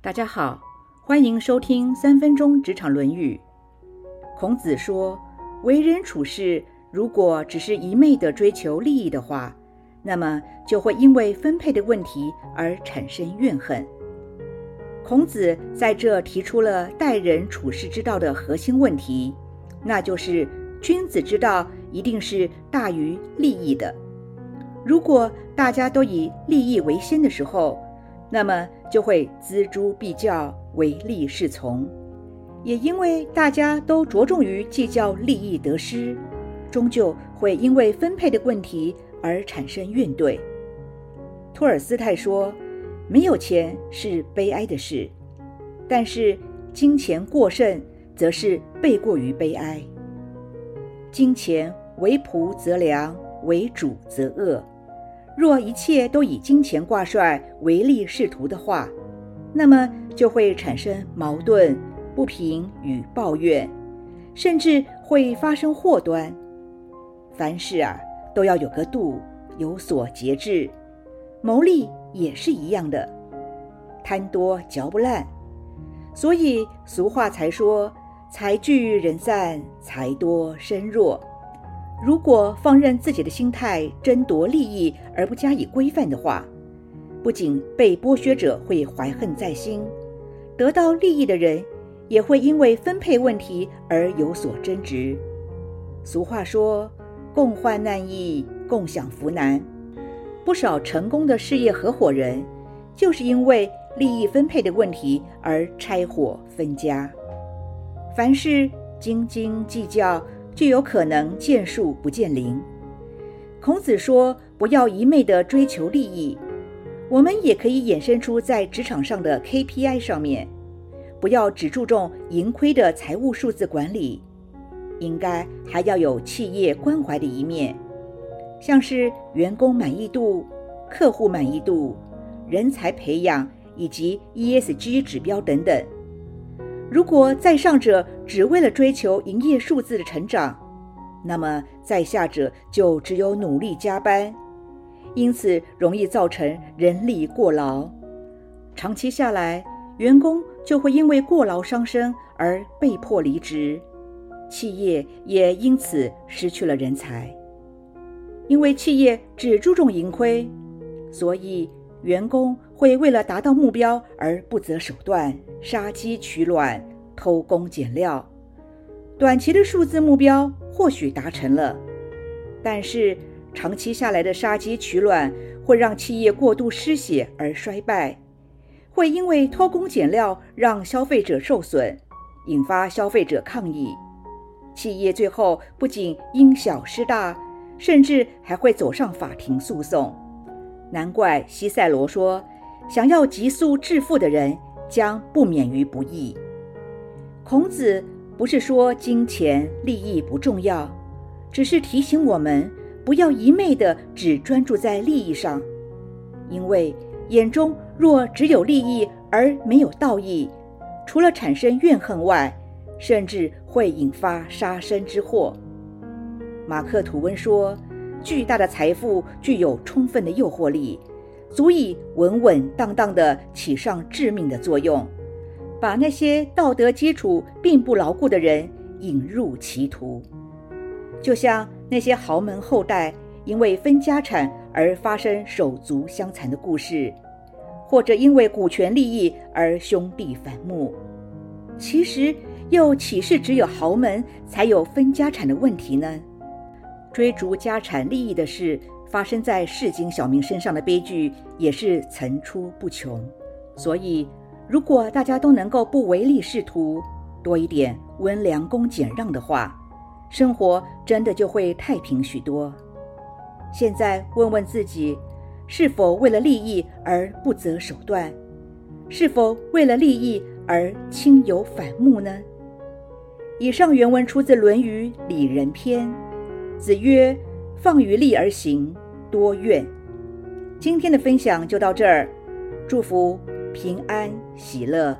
大家好，欢迎收听三分钟职场论语。孔子说，为人处事，如果只是一昧的追求利益的话，那么就会因为分配的问题而产生怨恨。孔子在这提出了待人处事之道的核心问题，那就是君子之道一定是大于利益的。如果大家都以利益为先的时候，那么就会锱铢必较，唯利是从。也因为大家都着重于计较利益得失，终究会因为分配的问题而产生怨怼。托尔斯泰说：“没有钱是悲哀的事，但是金钱过剩则是倍过于悲哀。金钱为仆则良，为主则恶。”若一切都以金钱挂帅、唯利是图的话，那么就会产生矛盾、不平与抱怨，甚至会发生祸端。凡事啊，都要有个度，有所节制。谋利也是一样的，贪多嚼不烂。所以俗话才说：“财聚人散，财多身弱。”如果放任自己的心态争夺利益而不加以规范的话，不仅被剥削者会怀恨在心，得到利益的人也会因为分配问题而有所争执。俗话说：“共患难易，共享福难。”不少成功的事业合伙人就是因为利益分配的问题而拆伙分家。凡事斤斤计较。就有可能见树不见林。孔子说：“不要一昧的追求利益。”我们也可以衍生出在职场上的 KPI 上面，不要只注重盈亏的财务数字管理，应该还要有企业关怀的一面，像是员工满意度、客户满意度、人才培养以及 ESG 指标等等。如果在上者只为了追求营业数字的成长，那么在下者就只有努力加班，因此容易造成人力过劳。长期下来，员工就会因为过劳伤身而被迫离职，企业也因此失去了人才。因为企业只注重盈亏，所以员工会为了达到目标而不择手段。杀鸡取卵、偷工减料，短期的数字目标或许达成了，但是长期下来的杀鸡取卵会让企业过度失血而衰败，会因为偷工减料让消费者受损，引发消费者抗议，企业最后不仅因小失大，甚至还会走上法庭诉讼。难怪西塞罗说：“想要急速致富的人。”将不免于不义。孔子不是说金钱利益不重要，只是提醒我们不要一昧的只专注在利益上，因为眼中若只有利益而没有道义，除了产生怨恨外，甚至会引发杀身之祸。马克吐温说：“巨大的财富具有充分的诱惑力。”足以稳稳当当地起上致命的作用，把那些道德基础并不牢固的人引入歧途。就像那些豪门后代因为分家产而发生手足相残的故事，或者因为股权利益而兄弟反目。其实又岂是只有豪门才有分家产的问题呢？追逐家产利益的事。发生在市井小民身上的悲剧也是层出不穷，所以如果大家都能够不唯利是图，多一点温良恭俭让的话，生活真的就会太平许多。现在问问自己，是否为了利益而不择手段？是否为了利益而亲友反目呢？以上原文出自《论语·里仁篇》，子曰。放于利而行，多怨。今天的分享就到这儿，祝福平安喜乐。